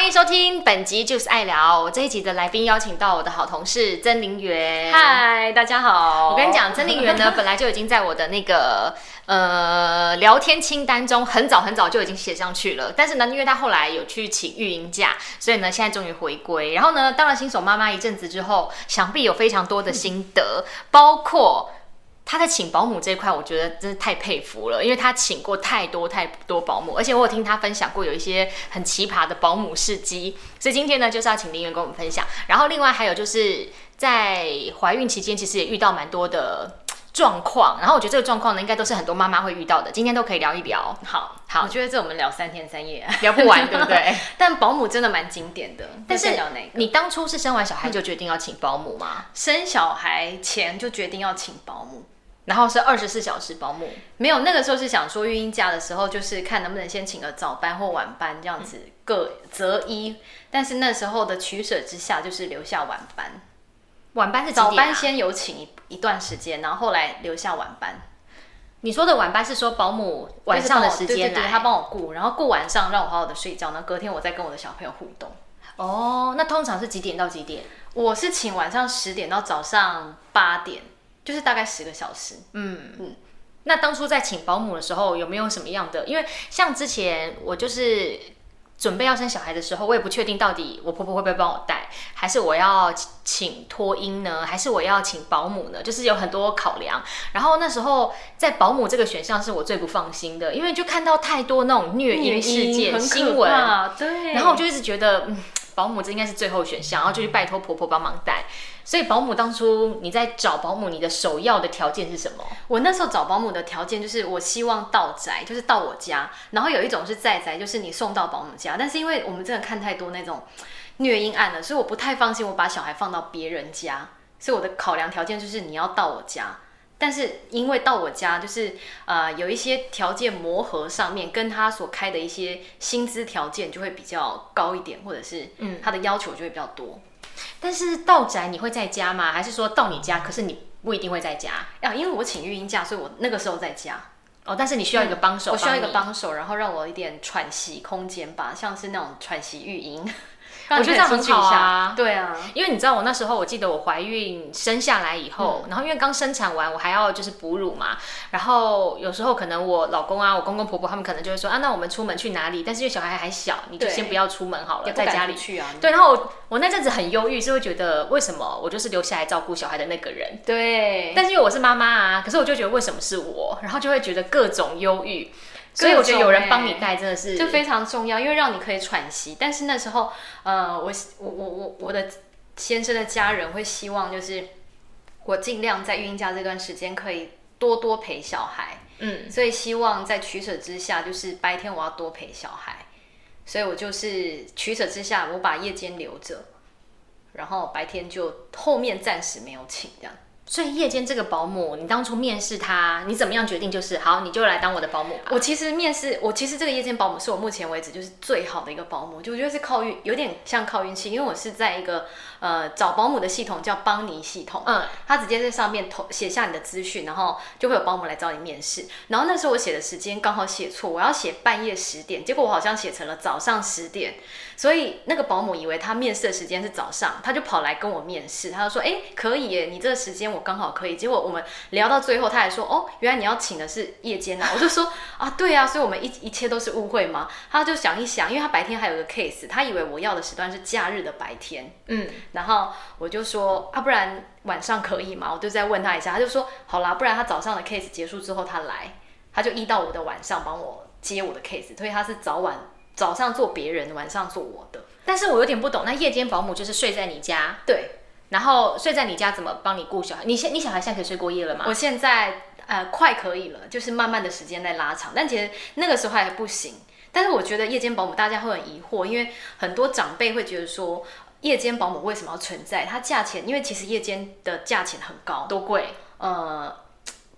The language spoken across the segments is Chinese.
欢迎收听本集就是爱聊。我这一集的来宾邀请到我的好同事曾林媛。嗨，大家好。我跟你讲，曾林媛呢，本来就已经在我的那个呃聊天清单中很早很早就已经写上去了。但是呢，因为她后来有去请育婴假，所以呢，现在终于回归。然后呢，当了新手妈妈一阵子之后，想必有非常多的心得，包括。他在请保姆这一块，我觉得真是太佩服了，因为他请过太多太多保姆，而且我有听他分享过有一些很奇葩的保姆事迹，所以今天呢就是要请林媛跟我们分享。然后另外还有就是在怀孕期间，其实也遇到蛮多的状况，然后我觉得这个状况呢，应该都是很多妈妈会遇到的，今天都可以聊一聊。好，好，我觉得这我们聊三天三夜聊不完，对不对？但保姆真的蛮经典的。但是你当初是生完小孩就决定要请保姆吗？生小孩前就决定要请保姆。然后是二十四小时保姆，没有那个时候是想说育婴假的时候，就是看能不能先请个早班或晚班这样子各择一。但是那时候的取舍之下，就是留下晚班。晚班是早班先有请一一段时间，然后后来留下晚班。你说的晚班是说保姆晚上的时间来，他帮我顾，然后顾晚上让我好好的睡觉，然后隔天我再跟我的小朋友互动。哦，那通常是几点到几点？我是请晚上十点到早上八点。就是大概十个小时。嗯嗯，那当初在请保姆的时候，有没有什么样的？因为像之前我就是准备要生小孩的时候，我也不确定到底我婆婆会不会帮我带，还是我要请托婴呢，还是我要请保姆呢？就是有很多考量。然后那时候在保姆这个选项是我最不放心的，因为就看到太多那种虐婴事件新闻，对，然后我就一直觉得，嗯，保姆这应该是最后选项，然后就去拜托婆婆帮忙带。所以保姆当初你在找保姆，你的首要的条件是什么？我那时候找保姆的条件就是我希望到宅，就是到我家。然后有一种是在宅，就是你送到保姆家。但是因为我们真的看太多那种虐婴案了，所以我不太放心我把小孩放到别人家。所以我的考量条件就是你要到我家。但是因为到我家，就是呃有一些条件磨合上面，跟他所开的一些薪资条件就会比较高一点，或者是嗯他的要求就会比较多。但是到宅你会在家吗？还是说到你家，可是你不一定会在家？啊，因为我请育婴假，所以我那个时候在家。哦，但是你需要一个帮手，我需要一个帮手，然后让我一点喘息空间吧，像是那种喘息育婴。我觉得这样很好啊，对啊，因为你知道我那时候，我记得我怀孕生下来以后，然后因为刚生产完，我还要就是哺乳嘛，然后有时候可能我老公啊，我公公婆婆他们可能就会说啊，那我们出门去哪里？但是因为小孩还小，你就先不要出门好了，在家里去啊。对，然后我那阵子很忧郁，是会觉得为什么我就是留下来照顾小孩的那个人？对，但是因为我是妈妈啊，可是我就觉得为什么是我？然后就会觉得各种忧郁。所以我觉得有人帮你带真的是就非常重要，因为让你可以喘息。但是那时候，呃，我我我我我的先生的家人会希望，就是我尽量在孕婴假这段时间可以多多陪小孩。嗯，所以希望在取舍之下，就是白天我要多陪小孩，所以我就是取舍之下，我把夜间留着，然后白天就后面暂时没有请这样。所以夜间这个保姆，你当初面试他，你怎么样决定就是好，你就来当我的保姆吧？我其实面试，我其实这个夜间保姆是我目前为止就是最好的一个保姆，就我觉得是靠运，有点像靠运气，因为我是在一个呃找保姆的系统叫邦尼系统，嗯，他直接在上面投写下你的资讯，然后就会有保姆来找你面试。然后那时候我写的时间刚好写错，我要写半夜十点，结果我好像写成了早上十点，所以那个保姆以为他面试的时间是早上，他就跑来跟我面试，他就说：“哎，可以耶，你这个时间我。”刚好可以，结果我们聊到最后，他还说：“哦，原来你要请的是夜间啊！”我就说：“啊，对啊，所以我们一一切都是误会吗？”他就想一想，因为他白天还有个 case，他以为我要的时段是假日的白天。嗯，然后我就说：“啊，不然晚上可以吗？”我就再问他一下，他就说：“好啦，不然他早上的 case 结束之后他来，他就一到五的晚上帮我接我的 case，所以他是早晚早上做别人，晚上做我的。但是我有点不懂，那夜间保姆就是睡在你家？对。”然后睡在你家怎么帮你顾小孩？你现你小孩现在可以睡过夜了吗？我现在呃快可以了，就是慢慢的时间在拉长，但其实那个时候还不行。但是我觉得夜间保姆大家会很疑惑，因为很多长辈会觉得说夜间保姆为什么要存在？它价钱因为其实夜间的价钱很高，多贵？呃，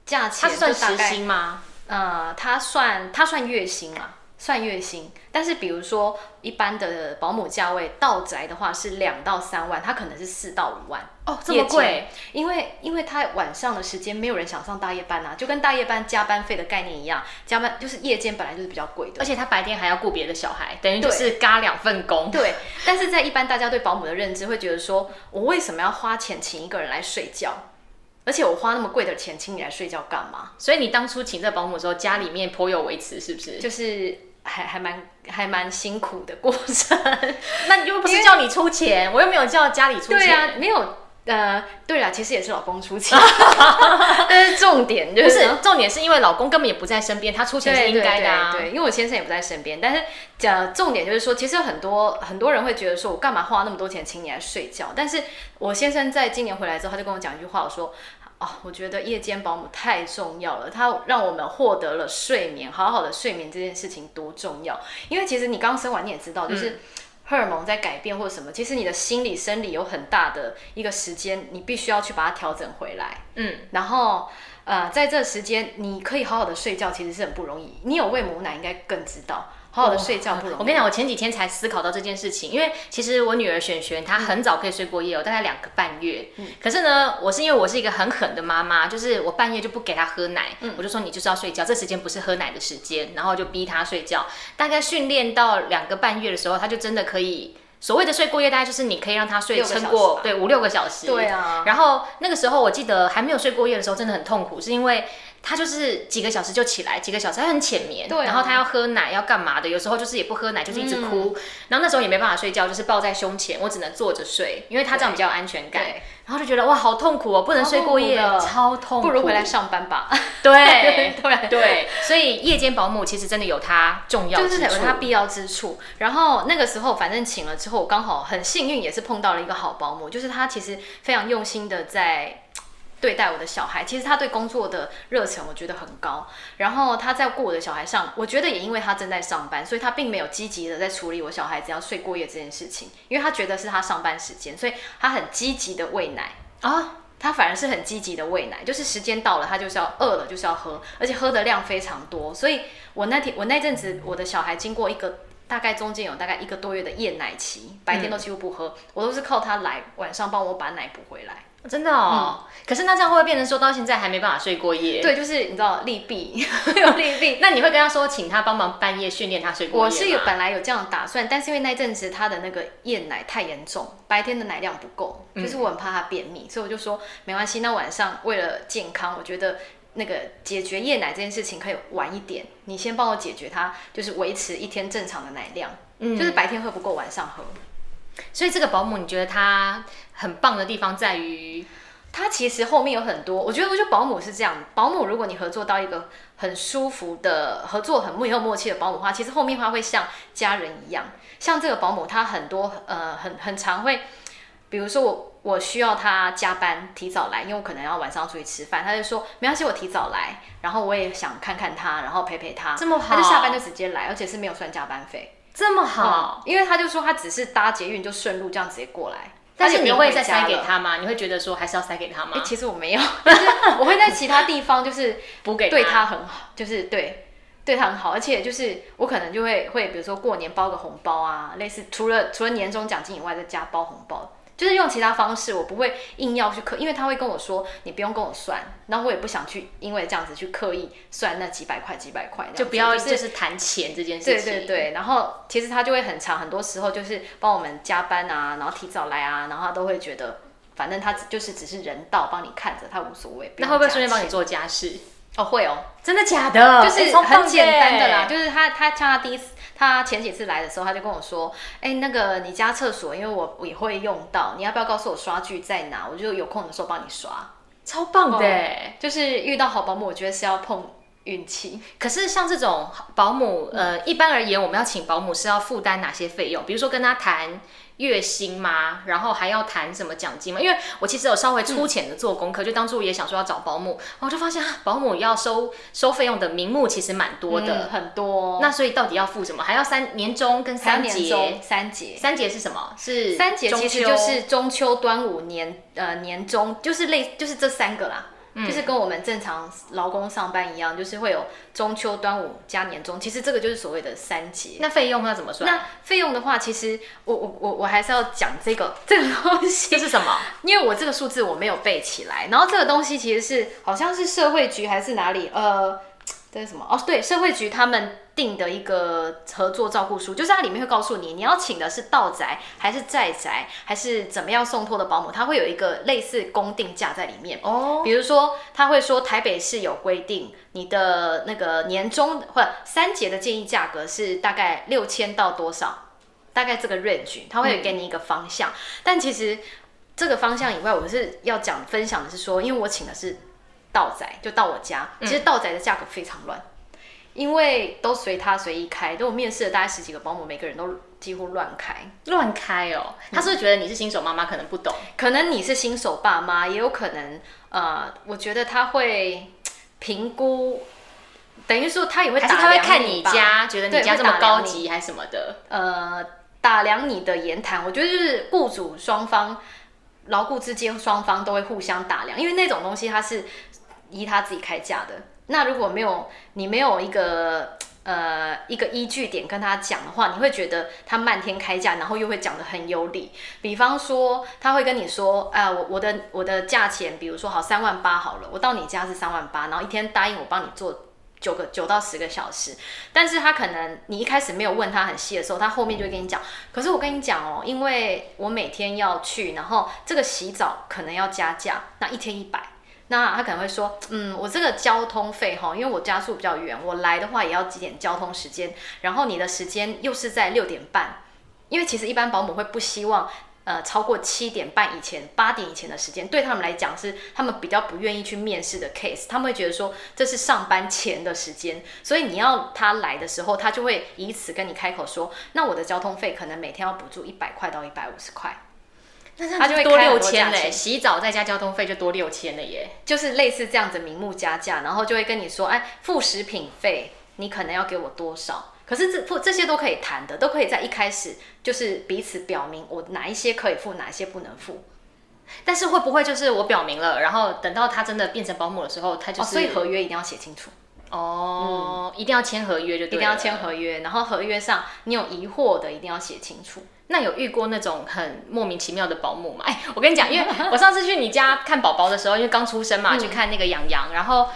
价钱它算时薪吗？呃，它算它算月薪啊。算月薪，但是比如说一般的保姆价位到宅的话是两到三万，它可能是四到五万哦，这么贵，因为因为他晚上的时间没有人想上大夜班啊，就跟大夜班加班费的概念一样，加班就是夜间本来就是比较贵的，而且他白天还要顾别的小孩，等于就是嘎两份工。对，但是在一般大家对保姆的认知会觉得说，我为什么要花钱请一个人来睡觉？而且我花那么贵的钱请你来睡觉干嘛？所以你当初请这保姆的时候，家里面颇有维持，是不是？就是。还还蛮还蛮辛苦的过程，那又不是叫你出钱，我又没有叫家里出钱，对啊，没有，呃，对了，其实也是老公出钱，但是重点就是重点是因为老公根本也不在身边，他出钱是应该的，对，因为我先生也不在身边，但是讲重点就是说，其实很多很多人会觉得说我干嘛花那么多钱请你来睡觉，但是我先生在今年回来之后，他就跟我讲一句话，我说。哦，我觉得夜间保姆太重要了，它让我们获得了睡眠，好好的睡眠这件事情多重要。因为其实你刚生完你也知道，就是荷尔蒙在改变或者什么，其实你的心理生理有很大的一个时间，你必须要去把它调整回来。嗯，然后呃，在这时间你可以好好的睡觉，其实是很不容易。你有喂母奶，应该更知道。好好的睡觉不容易。我跟你讲，我前几天才思考到这件事情，因为其实我女儿璇璇她很早可以睡过夜哦，大概两个半月。嗯。可是呢，我是因为我是一个很狠的妈妈，就是我半夜就不给她喝奶，我就说你就是要睡觉，这时间不是喝奶的时间，然后就逼她睡觉。大概训练到两个半月的时候，她就真的可以所谓的睡过夜，大概就是你可以让她睡撑过对五六个小时。对啊。然后那个时候我记得还没有睡过夜的时候，真的很痛苦，是因为。他就是几个小时就起来，几个小时他很浅眠，然后他要喝奶要干嘛的？有时候就是也不喝奶，就是一直哭。然后那时候也没办法睡觉，就是抱在胸前，我只能坐着睡，因为他这样比较安全感。然后就觉得哇，好痛苦哦，不能睡过夜，超痛。不如回来上班吧。对 对对，所以夜间保姆其实真的有它重要，就是有它必要之处。然后那个时候反正请了之后，我刚好很幸运，也是碰到了一个好保姆，就是他其实非常用心的在。对待我的小孩，其实他对工作的热忱我觉得很高。然后他在过我的小孩上，我觉得也因为他正在上班，所以他并没有积极的在处理我小孩子要睡过夜这件事情，因为他觉得是他上班时间，所以他很积极的喂奶啊，他反而是很积极的喂奶，就是时间到了他就是要饿了就是要喝，而且喝的量非常多。所以我那天我那阵子我的小孩经过一个大概中间有大概一个多月的夜奶期，白天都几乎不喝，我都是靠他来晚上帮我把奶补回来。真的哦，可是那这样会不会变成说到现在还没办法睡过夜？对，就是你知道利弊 有利弊。那你会跟他说，请他帮忙半夜训练他睡过夜我是有本来有这样打算，但是因为那阵子他的那个夜奶太严重，白天的奶量不够，就是我很怕他便秘，所以我就说没关系，那晚上为了健康，我觉得那个解决夜奶这件事情可以晚一点，你先帮我解决他，就是维持一天正常的奶量，嗯，就是白天喝不够，晚上喝。所以这个保姆，你觉得他很棒的地方在于，他其实后面有很多。我觉得，我觉得保姆是这样，保姆如果你合作到一个很舒服的合作，很有默契的保姆的话，其实后面他会像家人一样。像这个保姆，他很多呃很很常会，比如说我我需要他加班提早来，因为我可能要晚上出去吃饭，他就说没关系，我提早来，然后我也想看看他，然后陪陪他，这么好，他就下班就直接来，而且是没有算加班费。这么好，因为他就说他只是搭捷运就顺路这样直接过来，但是你会再塞给他吗？你会觉得说还是要塞给他吗？其实我没有，但是我会在其他地方就是 补给对他很好，就是对对他很好，而且就是我可能就会会比如说过年包个红包啊，类似除了除了年终奖金以外再加包红包。就是用其他方式，我不会硬要去刻，因为他会跟我说你不用跟我算，然后我也不想去，因为这样子去刻意算那几百块几百块，就不要就是谈钱这件事情。对对对，然后其实他就会很长，很多时候就是帮我们加班啊，然后提早来啊，然后他都会觉得，反正他就是只是人道帮你看着，他无所谓。那会不会顺便帮你做家事？哦，会哦，真的假的？就是很简单的啦，就是他他像他第一次。他前几次来的时候，他就跟我说：“哎，那个你家厕所，因为我也会用到，你要不要告诉我刷具在哪？我就有空的时候帮你刷。”超棒的，就是遇到好保姆，我觉得是要碰运气。可是像这种保姆，呃，一般而言，我们要请保姆是要负担哪些费用？比如说跟他谈。月薪吗？然后还要谈什么奖金吗？因为我其实有稍微粗浅的做功课，就当初也想说要找保姆，我就发现保姆要收收费用的名目其实蛮多的，很多。那所以到底要付什么？还要三年终跟三节，三节，三节是什么？是三节其实就是中秋、端午、年呃年终，就是类就是这三个啦。就是跟我们正常劳工上班一样，就是会有中秋、端午加年终。其实这个就是所谓的三节。那费用要怎么算？那费用的话，其实我我我我还是要讲这个 这个东西。这是什么？因为我这个数字我没有背起来。然后这个东西其实是好像是社会局还是哪里？呃，这是什么？哦，对，社会局他们。定的一个合作照顾书，就是它里面会告诉你，你要请的是道宅还是在宅，还是怎么样送托的保姆，它会有一个类似公定价在里面。哦，比如说他会说台北市有规定，你的那个年终或者三节的建议价格是大概六千到多少，大概这个 range，他会给你一个方向。但其实这个方向以外，我是要讲分享的是说，因为我请的是道宅，就到我家，其实道宅的价格非常乱。因为都随他随意开，都我面试了大概十几个保姆，每个人都几乎乱开，乱开哦。他是不是觉得你是新手妈妈，可能不懂？可能你是新手爸妈，也有可能，呃，我觉得他会评估，等于说他也会，他会看你家，觉得你家这么高级还是什么的？呃，打量你的言谈，我觉得就是雇主双方、牢固之间双方都会互相打量，因为那种东西他是依他自己开价的。那如果没有你没有一个呃一个依据点跟他讲的话，你会觉得他漫天开价，然后又会讲的很有理。比方说，他会跟你说，啊，我我的我的价钱，比如说好三万八好了，我到你家是三万八，然后一天答应我帮你做九个九到十个小时。但是他可能你一开始没有问他很细的时候，他后面就会跟你讲，可是我跟你讲哦，因为我每天要去，然后这个洗澡可能要加价，那一天一百。那他可能会说，嗯，我这个交通费哈，因为我家住比较远，我来的话也要几点交通时间，然后你的时间又是在六点半，因为其实一般保姆会不希望，呃，超过七点半以前、八点以前的时间，对他们来讲是他们比较不愿意去面试的 case，他们会觉得说这是上班前的时间，所以你要他来的时候，他就会以此跟你开口说，那我的交通费可能每天要补助一百块到一百五十块。他就会多六千嘞，洗澡再加交通费就多六千了耶，就是类似这样子明目加价，然后就会跟你说，哎，付食品费你可能要给我多少？可是这付这些都可以谈的，都可以在一开始就是彼此表明我哪一些可以付，哪一些不能付。但是会不会就是我表明了，然后等到他真的变成保姆的时候，他就是所以合约一定要写清楚哦，一定要签合约就一定要签合约，然后合约上你有疑惑的一定要写清楚。那有遇过那种很莫名其妙的保姆吗？哎，我跟你讲，因为我上次去你家看宝宝的时候，因为刚出生嘛，去看那个洋洋，然后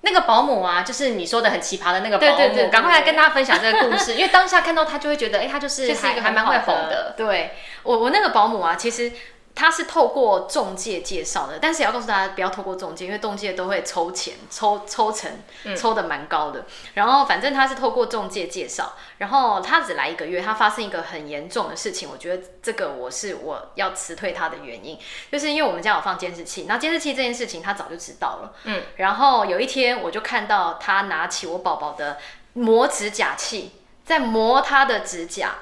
那个保姆啊，就是你说的很奇葩的那个保姆，赶快来跟大家分享这个故事，因为当下看到他就会觉得，哎，他就是还还蛮会哄的。对我，我那个保姆啊，其实。他是透过中介介绍的，但是也要告诉大家不要透过中介，因为中介都会抽钱，抽抽成，抽的蛮高的。然后反正他是透过中介介绍，然后他只来一个月，他发生一个很严重的事情，我觉得这个我是我要辞退他的原因，就是因为我们家有放监视器，那监视器这件事情他早就知道了，嗯，然后有一天我就看到他拿起我宝宝的磨指甲器，在磨他的指甲。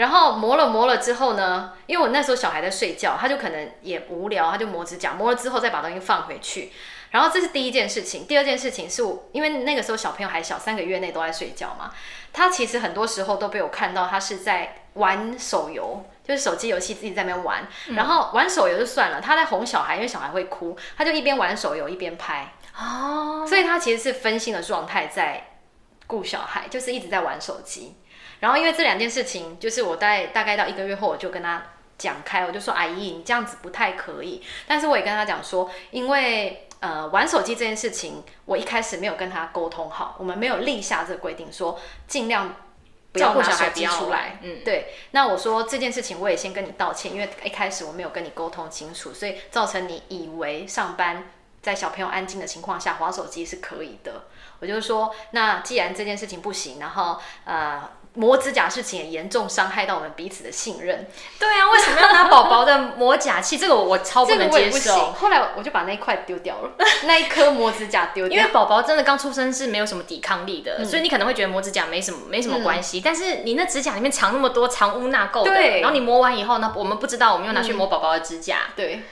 然后磨了磨了之后呢，因为我那时候小孩在睡觉，他就可能也无聊，他就磨指甲，磨了之后再把东西放回去。然后这是第一件事情，第二件事情是我，因为那个时候小朋友还小，三个月内都在睡觉嘛，他其实很多时候都被我看到他是在玩手游，就是手机游戏自己在那边玩。然后玩手游就算了，他在哄小孩，因为小孩会哭，他就一边玩手游一边拍。哦，所以他其实是分心的状态在顾小孩，就是一直在玩手机。然后因为这两件事情，就是我在大概到一个月后，我就跟他讲开，我就说阿姨，你这样子不太可以。但是我也跟他讲说，因为呃玩手机这件事情，我一开始没有跟他沟通好，我们没有立下这个规定，说尽量不要拿手机出来。嗯，对。那我说这件事情，我也先跟你道歉，因为一开始我没有跟你沟通清楚，所以造成你以为上班在小朋友安静的情况下划手机是可以的。我就说，那既然这件事情不行，然后呃。磨指甲事情也严重伤害到我们彼此的信任。对啊，为什么要拿宝宝的磨甲器？这个我超不能接受。后来我就把那一块丢掉了，那一颗磨指甲丢掉。因为宝宝真的刚出生是没有什么抵抗力的，所以你可能会觉得磨指甲没什么没什么关系。但是你那指甲里面藏那么多藏污纳垢的，然后你磨完以后呢，我们不知道，我们又拿去磨宝宝的指甲。对。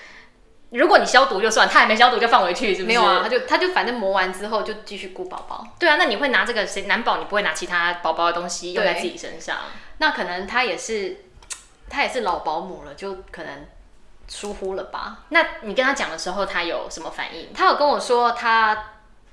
如果你消毒就算，他还没消毒就放回去，是不是？没有啊，他就他就反正磨完之后就继续顾宝宝。对啊，那你会拿这个谁难保你不会拿其他宝宝的东西用在自己身上？那可能他也是 他也是老保姆了，就可能疏忽了吧？那你跟他讲的时候，他有什么反应？他有跟我说他。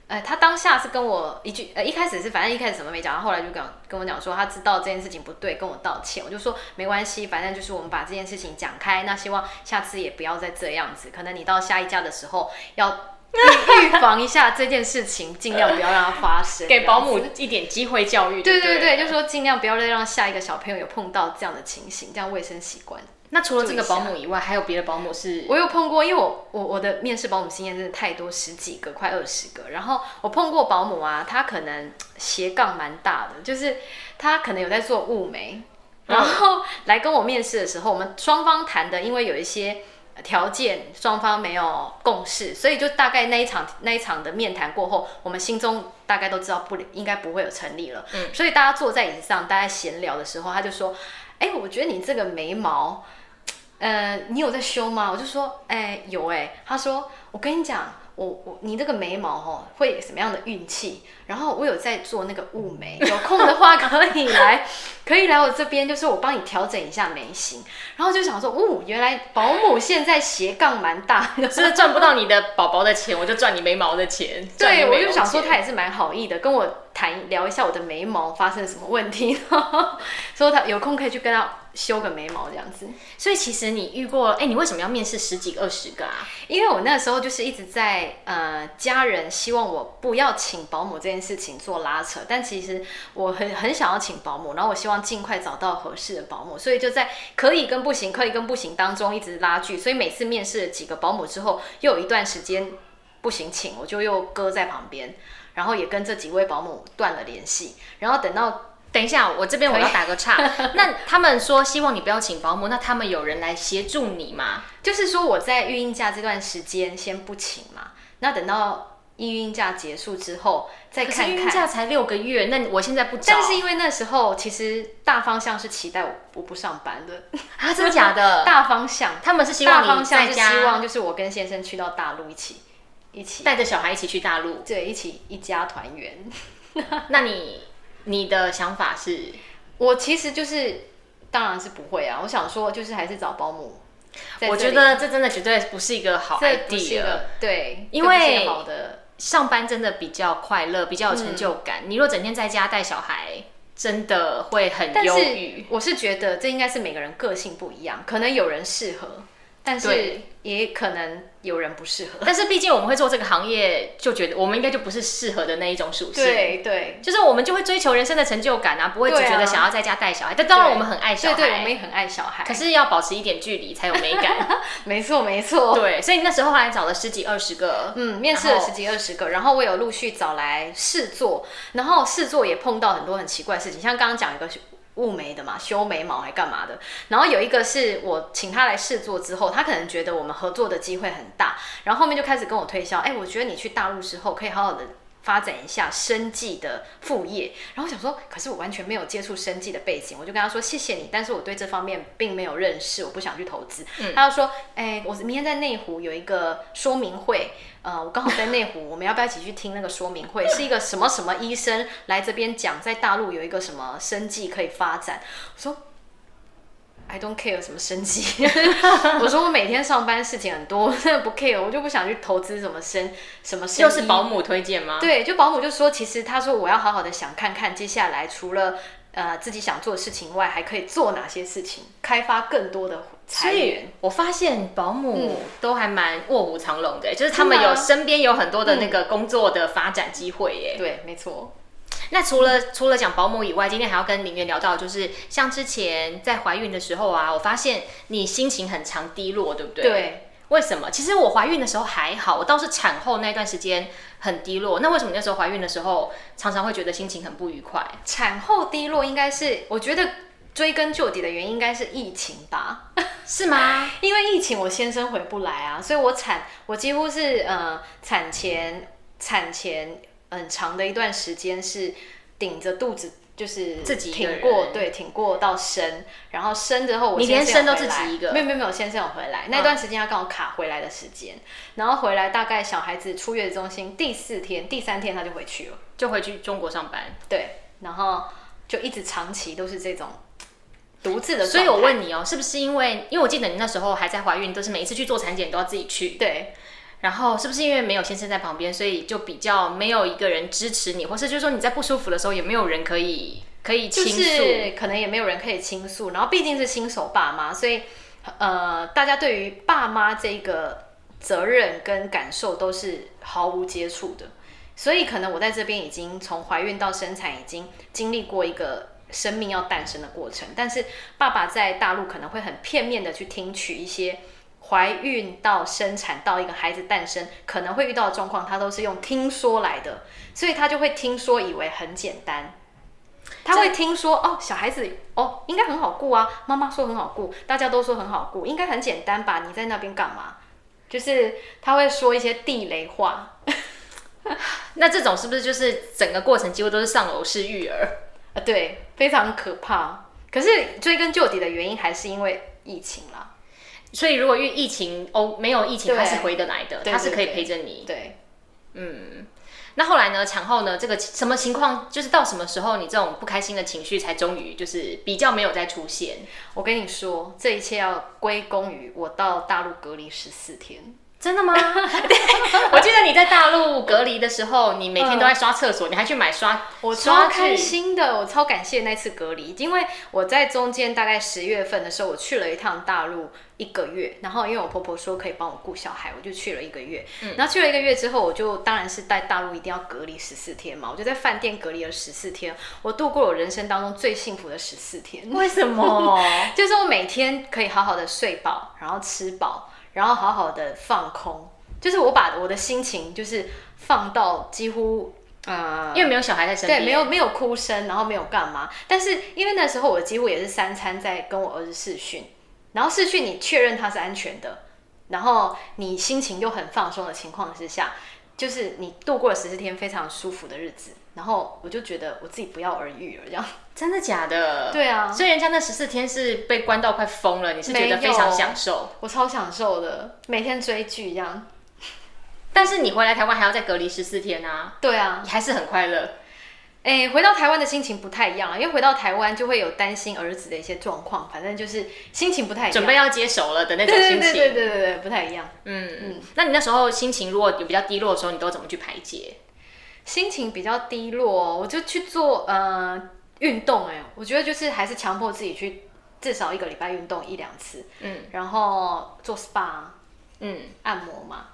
呃，他当下是跟我一句，呃，一开始是反正一开始什么没讲，后来就跟跟我讲说他知道这件事情不对，跟我道歉。我就说没关系，反正就是我们把这件事情讲开，那希望下次也不要再这样子。可能你到下一家的时候要预 防一下这件事情，尽量不要让它发生，给保姆一点机会教育。对对对，就说尽量不要再让下一个小朋友有碰到这样的情形，这样卫生习惯。那除了这个保姆以外，还有别的保姆是？我有碰过，因为我我我的面试保姆经验真的太多，十几个，快二十个。然后我碰过保姆啊，她可能斜杠蛮大的，就是她可能有在做物美，然后来跟我面试的时候，我们双方谈的，因为有一些条件双方没有共识，所以就大概那一场那一场的面谈过后，我们心中大概都知道不应该不会有成立了。嗯，所以大家坐在椅子上，大家闲聊的时候，他就说：“哎，我觉得你这个眉毛。”呃，你有在修吗？我就说，哎，有哎。他说，我跟你讲，我我你这个眉毛哦，会什么样的运气？然后我有在做那个雾眉，有空的话可以来，可以来我这边，就是我帮你调整一下眉形。然后就想说，哦，原来保姆现在斜杠蛮大，就是赚不到你的宝宝的钱，我就赚你眉毛的钱。对，我就想说他也是蛮好意的，跟我谈聊一下我的眉毛发生了什么问题，说他有空可以去跟他。修个眉毛这样子，所以其实你遇过，哎，你为什么要面试十几、二十个啊？因为我那时候就是一直在呃，家人希望我不要请保姆这件事情做拉扯，但其实我很很想要请保姆，然后我希望尽快找到合适的保姆，所以就在可以跟不行、可以跟不行当中一直拉锯，所以每次面试了几个保姆之后，又有一段时间不行请，我就又搁在旁边，然后也跟这几位保姆断了联系，然后等到。等一下，我这边我要打个岔。那他们说希望你不要请保姆，那他们有人来协助你吗？就是说我在育婴假这段时间先不请嘛，那等到育婴假结束之后再看看。育婴假才六个月，那我现在不找。但是因为那时候其实大方向是期待我我不上班的啊，真的假的？大方向他们是希望你在家，希望就是我跟先生去到大陆一起一起带着小孩一起去大陆，对，一起一家团圆。那你？你的想法是，我其实就是，当然是不会啊。我想说，就是还是找保姆。我觉得这真的绝对不是一个好 idea。对，因为好的上班真的比较快乐，比较有成就感。你若整天在家带小孩，真的会很忧郁。我是觉得这应该是每个人个性不一样，可能有人适合，但是也可能。有人不适合，但是毕竟我们会做这个行业，就觉得我们应该就不是适合的那一种属性。对对，就是我们就会追求人生的成就感啊，不会只觉得想要在家带小孩。但当然我们很爱小孩，对，我们也很爱小孩，可是要保持一点距离才有美感。没错没错，对，所以那时候后来找了十几二十个，嗯，面试了十几二十个，然后我有陆续找来试做，然后试做也碰到很多很奇怪的事情，像刚刚讲一个。雾眉的嘛，修眉毛还干嘛的？然后有一个是我请他来试做之后，他可能觉得我们合作的机会很大，然后后面就开始跟我推销，哎，我觉得你去大陆之后可以好好的。发展一下生计的副业，然后想说，可是我完全没有接触生计的背景，我就跟他说谢谢你，但是我对这方面并没有认识，我不想去投资。他就说，哎，我明天在内湖有一个说明会，呃，我刚好在内湖，我们要不要一起去听那个说明会？是一个什么什么医生来这边讲，在大陆有一个什么生计可以发展？我说。I don't care 什么生计，我说我每天上班事情很多，真的不 care，我就不想去投资什么生什么生。又是保姆推荐吗？对，就保姆就说，其实他说我要好好的想看看接下来除了呃自己想做的事情外，还可以做哪些事情，开发更多的财源。我发现保姆都还蛮卧虎藏龙的，就是他们有身边有很多的那个工作的发展机会耶。对，没错。那除了除了讲保姆以外，今天还要跟林媛聊到，就是像之前在怀孕的时候啊，我发现你心情很常低落，对不对？对。为什么？其实我怀孕的时候还好，我倒是产后那段时间很低落。那为什么那时候怀孕的时候常常会觉得心情很不愉快？产后低落应该是，我觉得追根究底的原因应该是疫情吧？是吗？因为疫情我先生回不来啊，所以我产我几乎是呃产前产前。很长的一段时间是顶着肚子，就是自己挺过，对，挺过到生，然后生之后我你连生都自己一个，没有没有没有，先生有回来，那段时间他刚好卡回来的时间，然后回来大概小孩子出月中心第四天、第三天他就回去了，就回去中国上班，对，然后就一直长期都是这种独自的。所以我问你哦，是不是因为因为我记得你那时候还在怀孕，都是每一次去做产检都要自己去。对。然后是不是因为没有先生在旁边，所以就比较没有一个人支持你，或是就是说你在不舒服的时候也没有人可以可以倾诉，可能也没有人可以倾诉。然后毕竟是新手爸妈，所以呃，大家对于爸妈这个责任跟感受都是毫无接触的。所以可能我在这边已经从怀孕到生产已经经历过一个生命要诞生的过程，但是爸爸在大陆可能会很片面的去听取一些。怀孕到生产到一个孩子诞生可能会遇到的状况，他都是用听说来的，所以他就会听说以为很简单。他会听说哦，小孩子哦应该很好顾啊，妈妈说很好顾，大家都说很好顾，应该很简单吧？你在那边干嘛？就是他会说一些地雷话。那这种是不是就是整个过程几乎都是上楼式育儿啊？对，非常可怕。可是追根究底的原因还是因为疫情啦。所以，如果遇疫情哦，没有疫情，他是回得来的，他是可以陪着你。对，嗯。那后来呢？产后呢？这个什么情况？就是到什么时候，你这种不开心的情绪才终于就是比较没有再出现？我跟你说，这一切要归功于我到大陆隔离十四天。真的吗？对，我记得你在大陆隔离的时候，你每天都在刷厕所，你还去买刷，我超开心的，我超感谢那次隔离，因为我在中间大概十月份的时候，我去了一趟大陆一个月，然后因为我婆婆说可以帮我顾小孩，我就去了一个月。嗯，然后去了一个月之后，我就当然是在大陆一定要隔离十四天嘛，我就在饭店隔离了十四天，我度过了我人生当中最幸福的十四天。为什么？就是我每天可以好好的睡饱，然后吃饱。然后好好的放空，就是我把我的心情就是放到几乎呃，因为没有小孩在身边，对，没有没有哭声，然后没有干嘛。但是因为那时候我几乎也是三餐在跟我儿子视讯，然后视讯你确认他是安全的，然后你心情又很放松的情况之下，就是你度过了十四天非常舒服的日子。然后我就觉得我自己不药而愈了，这样真的假的？对啊，所以人家那十四天是被关到快疯了，你是觉得非常享受？我超享受的，每天追剧这样。但是你回来台湾还要再隔离十四天啊？对啊，你还是很快乐。哎，回到台湾的心情不太一样啊，因为回到台湾就会有担心儿子的一些状况，反正就是心情不太一样，准备要接手了的那种心情。对对对对对对，不太一样。嗯嗯，那你那时候心情如果有比较低落的时候，你都怎么去排解？心情比较低落，我就去做呃运动哎，我觉得就是还是强迫自己去至少一个礼拜运动一两次，嗯，然后做 SPA，嗯，按摩嘛，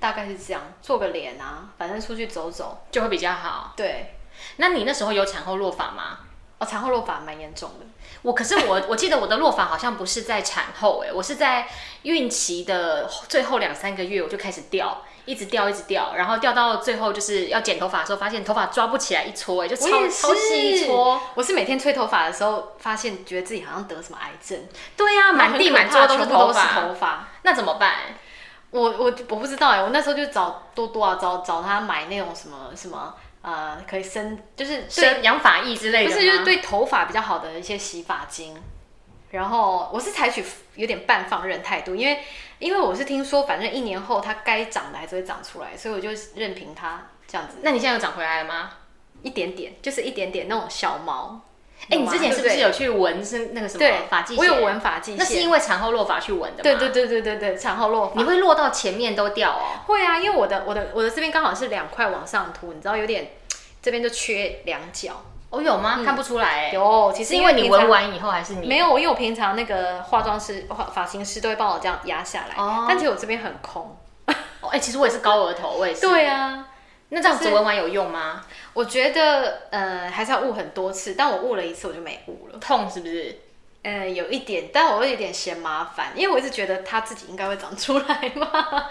大概是这样，做个脸啊，反正出去走走就会比较好。对，那你那时候有产后落发吗？哦，产后落发蛮严重的。我可是我 我记得我的落发好像不是在产后哎，我是在孕期的最后两三个月我就开始掉。一直掉，一直掉，然后掉到最后就是要剪头发的时候，发现头发抓不起来一撮，哎，就超超细一撮。我是每天吹头发的时候，发现觉得自己好像得什么癌症。对呀，满地满桌都是头发，那怎么办？我我我不知道哎，我那时候就找多多啊，找找他买那种什么什么呃，可以生就是生养发液之类的，不是就是对头发比较好的一些洗发精。然后我是采取有点半放任态度，因为因为我是听说，反正一年后它该长的还是会长出来，所以我就任凭它这样子。那你现在有长回来了吗？一点点，就是一点点那种小毛。哎，你之前是不是有去纹是那个什么发际线？我有纹发际线，那是因为产后落发去纹的吗？对对对对对对，产后落发。你会落到前面都掉哦？会啊，因为我的我的我的这边刚好是两块往上凸，你知道有点这边就缺两角。哦，有吗？看不出来。有，其实因为你纹完以后还是你没有，因为我平常那个化妆师、发发型师都会帮我这样压下来。哦。但其实我这边很空。哦，哎，其实我也是高额头，我也是。对啊。那这样子纹完有用吗？我觉得，呃，还是要捂很多次。但我捂了一次，我就没捂了。痛是不是？嗯，有一点，但我有点嫌麻烦，因为我一直觉得它自己应该会长出来嘛。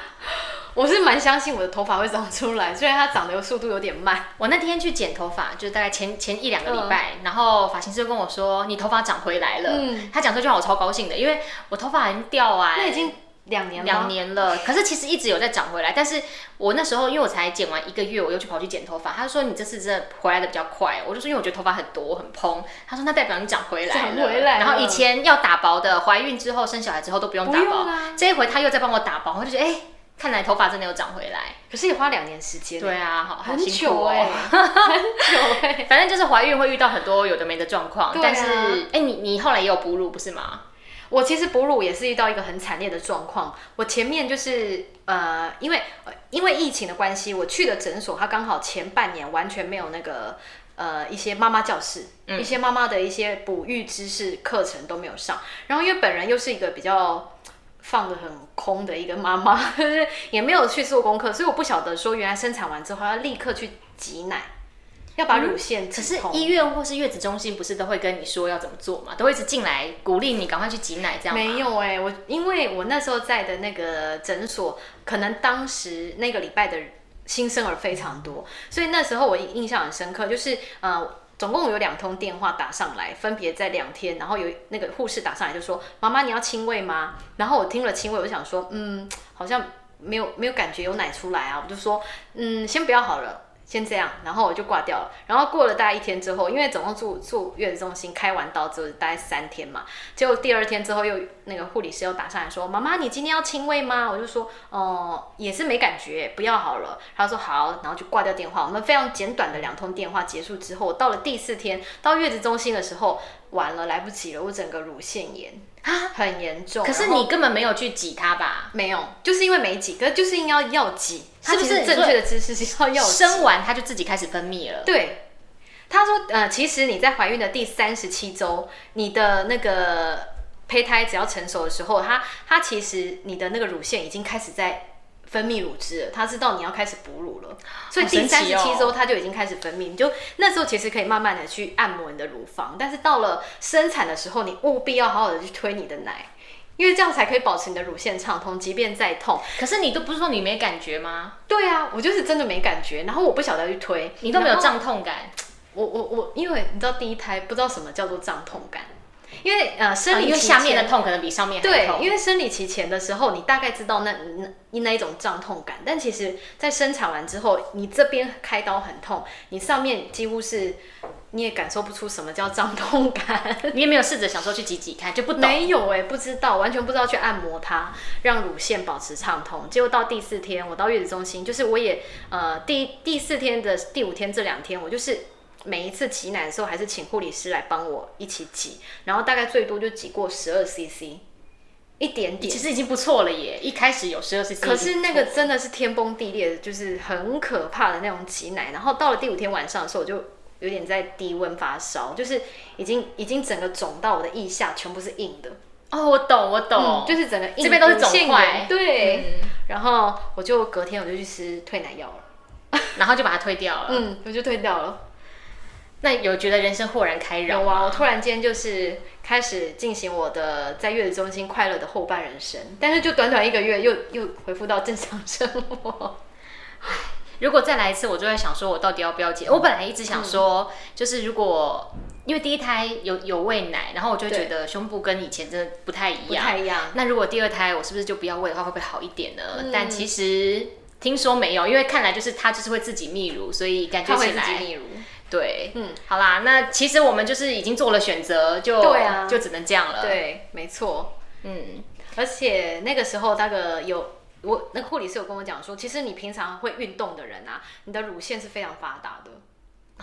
我是蛮相信我的头发会长出来，虽然它长的速度有点慢。我那天去剪头发，就是大概前前一两个礼拜，然后发型师跟我说你头发长回来了。嗯，他讲这句话我超高兴的，因为我头发已经掉啊，那已经两年两年了。可是其实一直有在长回来，但是我那时候因为我才剪完一个月，我又去跑去剪头发，他说你这次真的回来的比较快。我就说因为我觉得头发很多很蓬，他说那代表你长回来了。长回来。然后以前要打薄的，怀孕之后生小孩之后都不用打薄，这一回他又在帮我打薄，我就觉得哎。看来头发真的有长回来，可是也花两年时间。对啊，好 很久哎，很久哎。反正就是怀孕会遇到很多有的没的状况，但是哎，你你后来也有哺乳不是吗？我其实哺乳也是遇到一个很惨烈的状况。我前面就是呃，因为因为疫情的关系，我去的诊所，它刚好前半年完全没有那个呃一些妈妈教室，一些妈妈的一些哺育知识课程都没有上。然后因为本人又是一个比较放的很空的一个妈妈，也没有去做功课，所以我不晓得说原来生产完之后要立刻去挤奶。要把乳腺，可是医院或是月子中心不是都会跟你说要怎么做嘛？都会一直进来鼓励你赶快去挤奶这样没有哎，我因为我那时候在的那个诊所，可能当时那个礼拜的新生儿非常多，所以那时候我印象很深刻，就是呃，总共有两通电话打上来，分别在两天，然后有那个护士打上来就说：“妈妈你要亲喂吗？”然后我听了亲喂，我就想说：“嗯，好像没有没有感觉有奶出来啊。”我就说：“嗯，先不要好了。”先这样，然后我就挂掉了。然后过了大概一天之后，因为总共住住月子中心，开完刀之后大概三天嘛，结果第二天之后又那个护理师又打上来说：“妈妈，你今天要亲喂吗？”我就说：“哦，也是没感觉，不要好了。”他说：“好。”然后就挂掉电话。我们非常简短的两通电话结束之后，到了第四天到月子中心的时候，完了来不及了，我整个乳腺炎。啊，很严重。可是你根本没有去挤它吧？没有，就是因为没挤，可是就是应该要挤。是不是正确的姿势是要要生完它就自己开始分泌了？对，他说，呃，其实你在怀孕的第三十七周，你的那个胚胎只要成熟的时候，它它其实你的那个乳腺已经开始在。分泌乳汁了，他知道你要开始哺乳了，所以第三十七周他就已经开始分泌。你就那时候其实可以慢慢的去按摩你的乳房，但是到了生产的时候，你务必要好好的去推你的奶，因为这样才可以保持你的乳腺畅通，即便再痛。可是你都不是说你没感觉吗？对啊，我就是真的没感觉，然后我不晓得去推，你都没有胀痛感。我我我，因为你知道第一胎不知道什么叫做胀痛感。因为呃生理因为下面的痛可能比上面对，因为生理期前的时候，你大概知道那那那一种胀痛感，但其实，在生产完之后，你这边开刀很痛，你上面几乎是你也感受不出什么叫胀痛感，你也没有试着想说去挤挤看，就不懂没有哎，不知道，完全不知道去按摩它，让乳腺保持畅通。结果到第四天，我到月子中心，就是我也呃第第四天的第五天这两天，我就是。每一次挤奶的时候，还是请护理师来帮我一起挤，然后大概最多就挤过十二 CC，一点点，其实已经不错了耶。一开始有十二 CC，可是那个真的是天崩地裂的，就是很可怕的那种挤奶。然后到了第五天晚上的时候，我就有点在低温发烧，就是已经已经整个肿到我的腋下全部是硬的。哦，我懂，我懂，就是整个这边都是肿块，对。然后我就隔天我就去吃退奶药了，然后就把它退掉了。嗯，我就退掉了。那有觉得人生豁然开朗？有啊，我突然间就是开始进行我的在月子中心快乐的后半人生，但是就短短一个月又又恢复到正常生活。如果再来一次，我就在想说，我到底要不要结？我本来一直想说，就是如果因为第一胎有有喂奶，然后我就觉得胸部跟以前真的不太一样，不太一样。那如果第二胎我是不是就不要喂的话，会不会好一点呢？但其实听说没有，因为看来就是他就是会自己泌乳，所以感觉起来。对，嗯，好啦，那其实我们就是已经做了选择，就对啊，就只能这样了。对，没错，嗯，而且那个时候那个有我那个护理师有跟我讲说，其实你平常会运动的人啊，你的乳腺是非常发达的，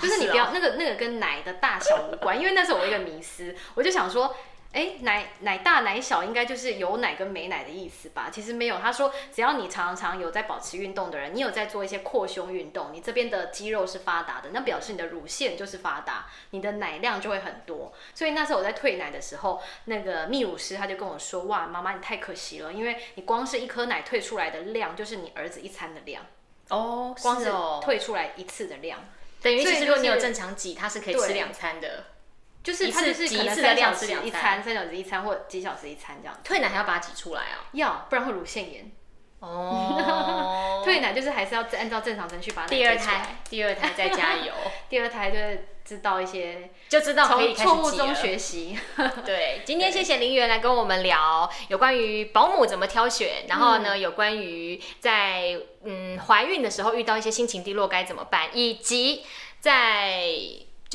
就是你不要那个那个跟奶的大小无关，因为那是我一个迷思，我就想说。哎，奶奶大奶小应该就是有奶跟没奶的意思吧？其实没有，他说只要你常常有在保持运动的人，你有在做一些扩胸运动，你这边的肌肉是发达的，那表示你的乳腺就是发达，你的奶量就会很多。所以那时候我在退奶的时候，那个泌乳师他就跟我说：“哇，妈妈你太可惜了，因为你光是一颗奶退出来的量就是你儿子一餐的量哦，光是退出来一次的量，等于其实如果你有正常挤，它是可以吃两餐的。”就是它就是可能三小时一餐，三小时一餐或几小时一餐这样。退奶还要把它挤出来啊？要，不然会乳腺炎。哦。退奶就是还是要按照正常程序把它第二胎，第二胎再加油。第二胎就是知道一些，就知道从错误中学习。对，今天谢谢林媛来跟我们聊有关于保姆怎么挑选，然后呢有关于在嗯怀孕的时候遇到一些心情低落该怎么办，以及在。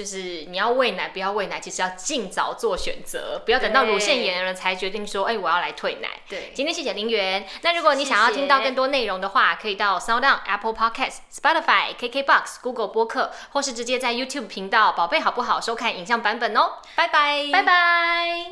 就就是你要喂奶不要喂奶，其实要尽早做选择，不要等到乳腺炎了才决定说，哎，我要来退奶。对，今天谢谢林园。那如果你想要听到更多内容的话，可以到 Sound On、Apple Podcast、Spotify、KKBox、Google 播客，或是直接在 YouTube 频道“宝贝好不好”收看影像版本哦。拜拜，拜拜。